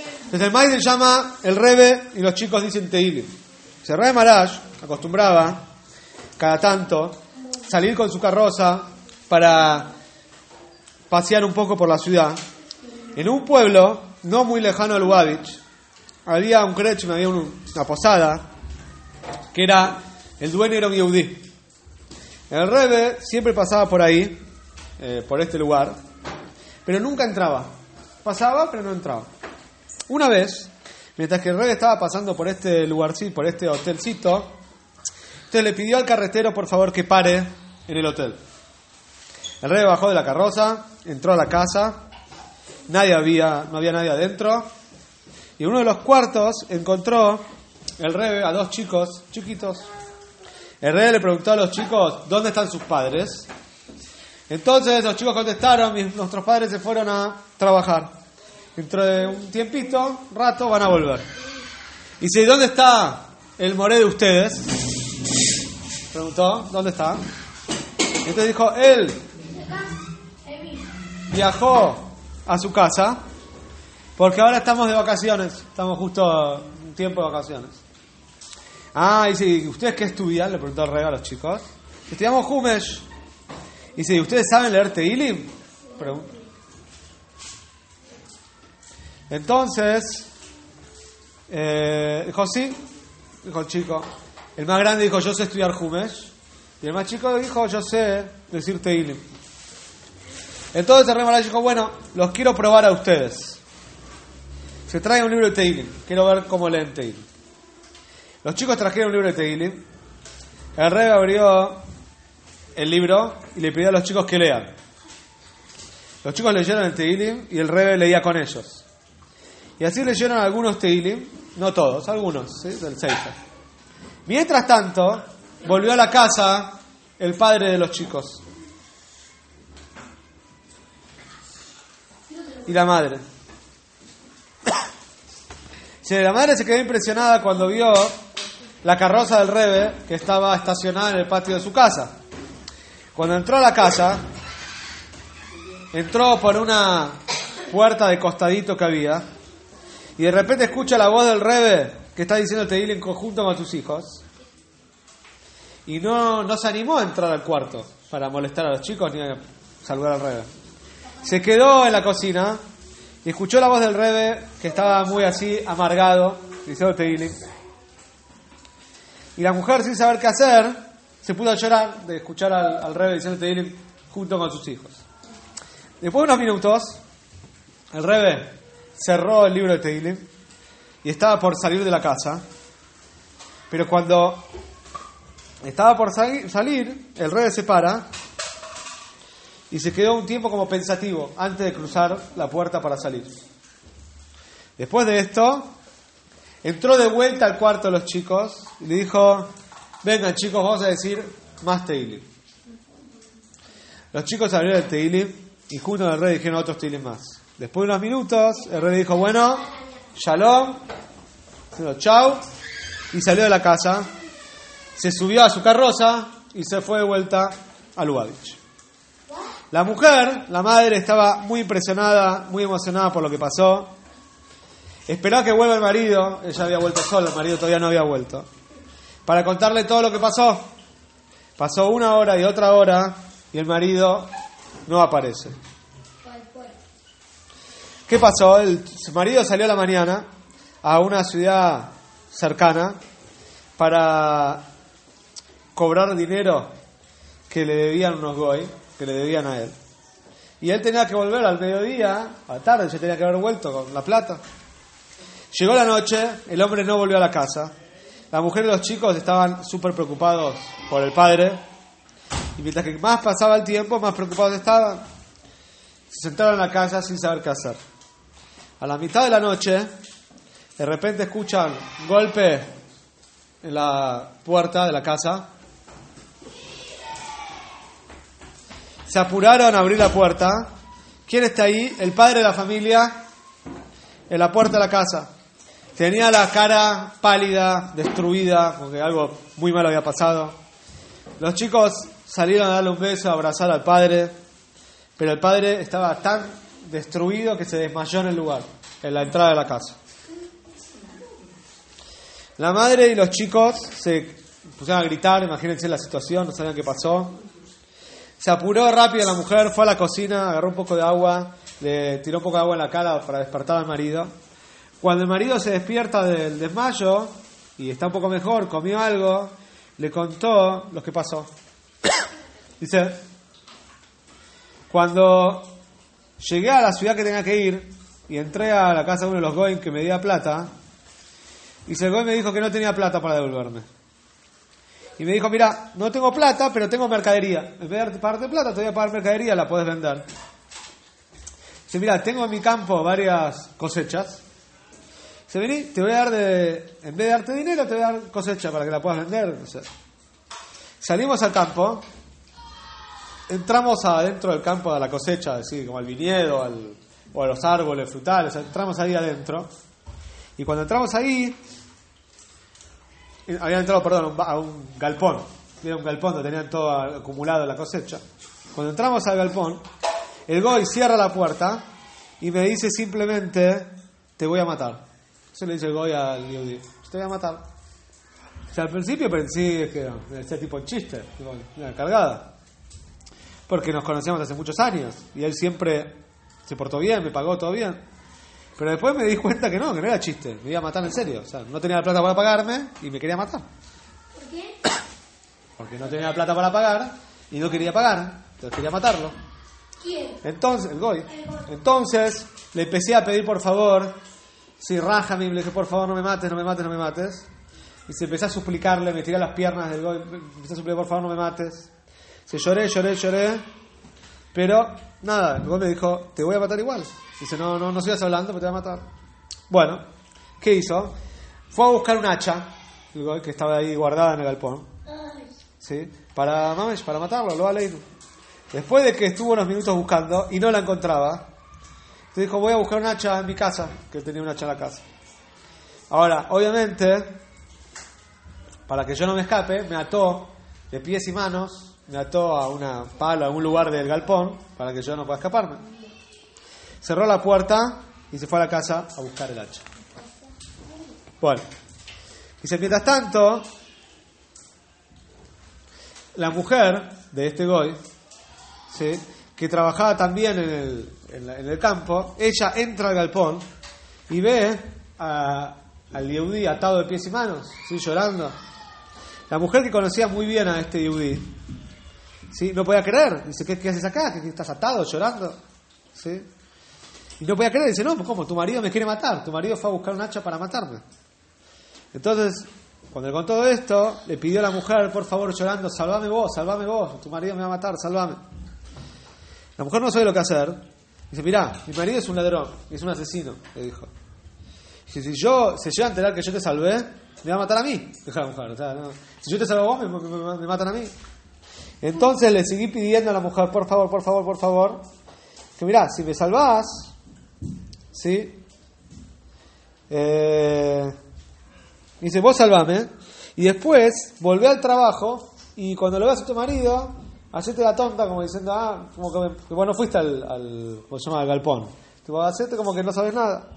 Entonces el Maiden llama el Rebe y los chicos dicen Teilim. Se Rebe Marash acostumbraba cada tanto salir con su carroza para pasear un poco por la ciudad. En un pueblo no muy lejano a Lubavitch había un crech, había un- una posada que era el dueño era un yehudí. El Rebe siempre pasaba por ahí, eh, por este lugar, pero nunca entraba. Pasaba, pero no entraba. Una vez, mientras que el Rebe estaba pasando por este lugarcito, por este hotelcito, entonces le pidió al carretero por favor que pare en el hotel. El Rebe bajó de la carroza, entró a la casa, nadie había, no había nadie adentro, y en uno de los cuartos encontró el Rebe a dos chicos chiquitos. El Rebe le preguntó a los chicos dónde están sus padres. Entonces los chicos contestaron, "Mis- nuestros padres se fueron a trabajar. Dentro de un tiempito, un rato, van a volver. Y dice, ¿dónde está el moré de ustedes? Preguntó, ¿dónde está? Entonces dijo, él viajó a su casa porque ahora estamos de vacaciones, estamos justo en tiempo de vacaciones. Ah, dice, ¿y ustedes qué estudian? Le preguntó el rey a los chicos. Estudiamos Humesh. Dice, ¿y ustedes saben leer Teilim? Pregunta. Entonces, eh, dijo, sí, dijo el chico. El más grande dijo, yo sé estudiar Humesh. Y el más chico dijo, yo sé decir Teilim. Entonces el rey Malay dijo, bueno, los quiero probar a ustedes. Se trae un libro de Teilim. Quiero ver cómo leen Teilim. Los chicos trajeron un libro de Teilim. El rey abrió el libro y le pidió a los chicos que lean. Los chicos leyeron el Teilim y el rey leía con ellos. Y así leyeron algunos Teilim, no todos, algunos, ¿sí? del Seifer. Mientras tanto, volvió a la casa el padre de los chicos. Y la madre. La madre se quedó impresionada cuando vio la carroza del Rebe que estaba estacionada en el patio de su casa. Cuando entró a la casa, entró por una puerta de costadito que había y de repente escucha la voz del Rebe que está diciendo Teil en conjunto con sus hijos y no, no se animó a entrar al cuarto para molestar a los chicos ni a saludar al Rebe. Se quedó en la cocina y escuchó la voz del Rebe que estaba muy así amargado diciendo Teilim. Y la mujer, sin saber qué hacer, se pudo llorar de escuchar al, al Rebe diciendo Teilim junto con sus hijos. Después de unos minutos, el Rebe cerró el libro de Teilim y estaba por salir de la casa. Pero cuando estaba por sali- salir, el Rebe se para y se quedó un tiempo como pensativo antes de cruzar la puerta para salir. Después de esto, entró de vuelta al cuarto de los chicos y le dijo, vengan chicos, vamos a decir más Teilim. Los chicos abrieron el Teilim y junto el rey dijeron otros Teilim más. Después de unos minutos, el rey dijo, bueno, shalom, chau, y salió de la casa, se subió a su carroza y se fue de vuelta a Lubavitch. La mujer, la madre, estaba muy impresionada, muy emocionada por lo que pasó. Esperó a que vuelva el marido, ella había vuelto sola, el marido todavía no había vuelto, para contarle todo lo que pasó. Pasó una hora y otra hora y el marido no aparece. ¿Qué pasó? El marido salió a la mañana a una ciudad cercana para cobrar dinero que le debían unos goy, que le debían a él. Y él tenía que volver al mediodía, a la tarde, se tenía que haber vuelto con la plata. Llegó la noche, el hombre no volvió a la casa. La mujer y los chicos estaban súper preocupados por el padre. Y mientras que más pasaba el tiempo, más preocupados estaban. Se sentaron en la casa sin saber qué hacer. A la mitad de la noche, de repente escuchan golpe en la puerta de la casa. Se apuraron a abrir la puerta. ¿Quién está ahí? El padre de la familia en la puerta de la casa. Tenía la cara pálida, destruida, porque algo muy malo había pasado. Los chicos salieron a darle un beso, a abrazar al padre, pero el padre estaba tan destruido que se desmayó en el lugar. en la entrada de la casa. La madre y los chicos se pusieron a gritar, imagínense la situación, no sabían qué pasó. Se apuró rápido la mujer, fue a la cocina, agarró un poco de agua, le tiró un poco de agua en la cara para despertar al marido. Cuando el marido se despierta del desmayo y está un poco mejor, comió algo, le contó lo que pasó. Dice, cuando llegué a la ciudad que tenía que ir y entré a la casa de uno de los Goin que me dio plata, y el Goy me dijo que no tenía plata para devolverme. Y me dijo, mira, no tengo plata, pero tengo mercadería. En vez de pagarte plata, te voy a pagar mercadería, la puedes vender. Dice, mira, tengo en mi campo varias cosechas. Dice, vení, te voy a dar de, en vez de darte dinero, te voy a dar cosecha para que la puedas vender. salimos al campo, entramos adentro del campo de la cosecha, así como al viñedo o a los árboles frutales, entramos ahí adentro. Y cuando entramos ahí, habían entrado, perdón, a un galpón. Era un galpón donde tenían todo acumulado la cosecha. Cuando entramos al galpón, el Goy cierra la puerta y me dice simplemente, te voy a matar. Eso le dice el Goy al Yehudi, te voy a matar. Al principio pensé que era tipo chiste, una cargada. Porque nos conocíamos hace muchos años y él siempre se portó bien, me pagó todo bien. Pero después me di cuenta que no, que no era chiste, me iba a matar en serio. O sea, no tenía la plata para pagarme y me quería matar. ¿Por qué? Porque no tenía la plata para pagar y no quería pagar, entonces quería matarlo. ¿Quién? Entonces, el Goy. Entonces le empecé a pedir por favor, sí, rájame, le dije por favor no me mates, no me mates, no me mates. Y se empecé a suplicarle, me tiré las piernas del Goy, empecé a suplicar por favor no me mates. Se lloré, lloré, lloré. Pero nada, el me dijo, te voy a matar igual. Dice, no, no, no sigas hablando, porque te voy a matar. Bueno, ¿qué hizo? Fue a buscar un hacha, que estaba ahí guardada en el galpón. ¿sí? Para, mames, para matarlo, lo va a leer. Después de que estuvo unos minutos buscando y no la encontraba, te dijo, voy a buscar un hacha en mi casa, que tenía un hacha en la casa. Ahora, obviamente, para que yo no me escape, me ató de pies y manos, me ató a una pala, a un lugar del galpón, para que yo no pueda escaparme. Cerró la puerta y se fue a la casa a buscar el hacha. Bueno, dice, mientras tanto, la mujer de este Goy, ¿sí? que trabajaba también en el, en, el campo, ella entra al galpón y ve al Yehudí atado de pies y manos, ¿sí? llorando. La mujer que conocía muy bien a este Yehudí, ¿sí? no podía creer. Dice, ¿qué, qué haces acá? ¿Qué, estás atado, llorando? ¿Sí? Y no podía creer. Dice, no, pues ¿cómo? Tu marido me quiere matar. Tu marido fue a buscar un hacha para matarme. Entonces, cuando le contó esto, le pidió a la mujer, por favor, llorando, salvame vos, salvame vos, tu marido me va a matar, salvame. La mujer no sabe lo que hacer. Dice, mirá, mi marido es un ladrón, es un asesino, le dijo. Dice, si yo se llega a enterar que yo te salvé, me va a matar a mí, dijo la mujer. No. Si yo te salvo a vos, me- me- me matan a mí. Entonces le seguí pidiendo a la mujer, por favor, por favor, por favor, que mirá, si me salvás, ¿sí? Eh, dice, vos salvame. Y después volvé al trabajo y cuando lo veas a tu marido, hacete la tonta como diciendo, ah, como que, que vos no fuiste al, al, ¿cómo se llama? al galpón. Tipo, hacete como que no sabes nada.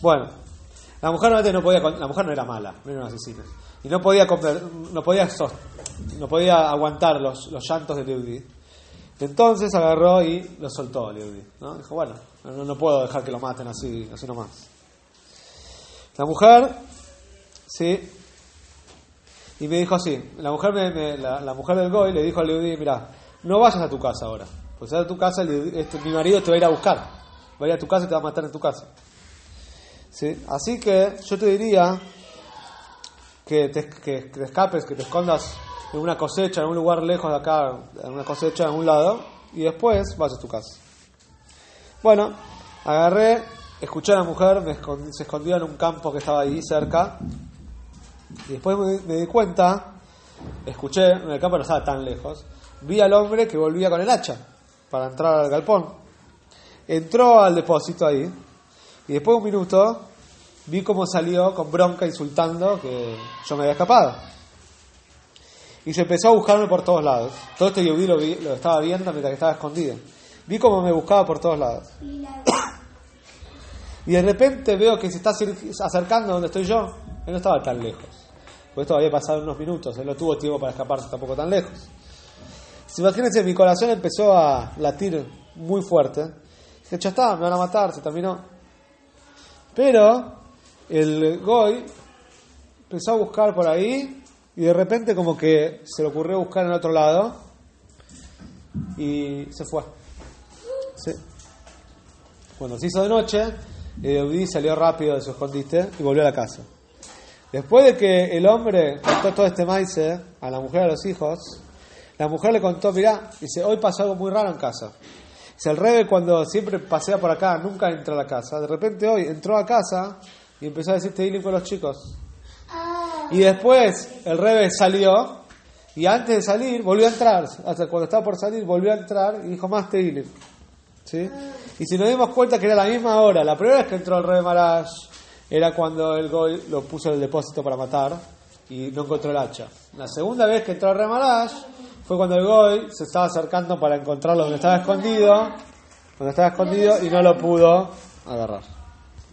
Bueno, la mujer no podía, la mujer no era mala, no era una asesina. Y no podía, no podía, no podía aguantar los, los llantos de Leudí. Entonces agarró y lo soltó a Leudí. ¿no? Dijo, bueno, no, no puedo dejar que lo maten así, así nomás. La mujer, sí, y me dijo así, la mujer, me- la, mujer del Goy le dijo a Leudí, mira, no vayas a tu casa ahora, pues si vas a tu casa, este, mi marido te va a ir a buscar, va a ir a tu casa y te va a matar en tu casa. ¿Sí? Así que yo te diría que te, que te escapes, que te escondas en una cosecha, en un lugar lejos de acá, en una cosecha en un lado, y después vas a tu casa. Bueno, agarré, escuché a la mujer, me escond- se escondió en un campo que estaba ahí cerca, y después me, me di cuenta, escuché, en el campo no estaba tan lejos, vi al hombre que volvía con el hacha para entrar al galpón. Entró al depósito ahí, y después de un minuto vi cómo salió con bronca insultando que yo me había escapado. Y se empezó a buscarme por todos lados. Todo este Yehudí lo, vi- lo estaba viendo mientras que estaba escondido. Vi cómo me buscaba por todos lados. y de repente veo que se está acercando donde estoy yo. Él no estaba tan lejos. Porque esto había pasado unos minutos. Él no tuvo tiempo para escaparse tampoco tan lejos. Imagínense, mi corazón empezó a latir muy fuerte. Dije, ya está, me van a matar, se terminó. Pero el Goy empezó a buscar por ahí y de repente como que se le ocurrió buscar en otro lado y se fue. Sí. Cuando se hizo de noche, Eudí salió rápido de su escondite y volvió a la casa. Después de que el hombre contó todo este maíz a la mujer y a los hijos, la mujer le contó, mirá, dice, hoy pasó algo muy raro en casa. Dice, el rebe cuando siempre pasea por acá, nunca entra a la casa. De repente hoy entró a casa y empezó a decir Teilim con los chicos. Y después el rebe salió y antes de salir volvió a entrar. Hasta cuando estaba por salir volvió a entrar y dijo más Teilim. ¿Sí? Y si nos dimos cuenta que era la misma hora, la primera vez que entró el rebe Marash era cuando el Goy lo puso en el depósito para matar y no encontró el hacha. La segunda vez que entró el rebe Marash fue cuando el Goy se estaba acercando para encontrarlo donde estaba escondido, donde estaba escondido y no lo pudo agarrar.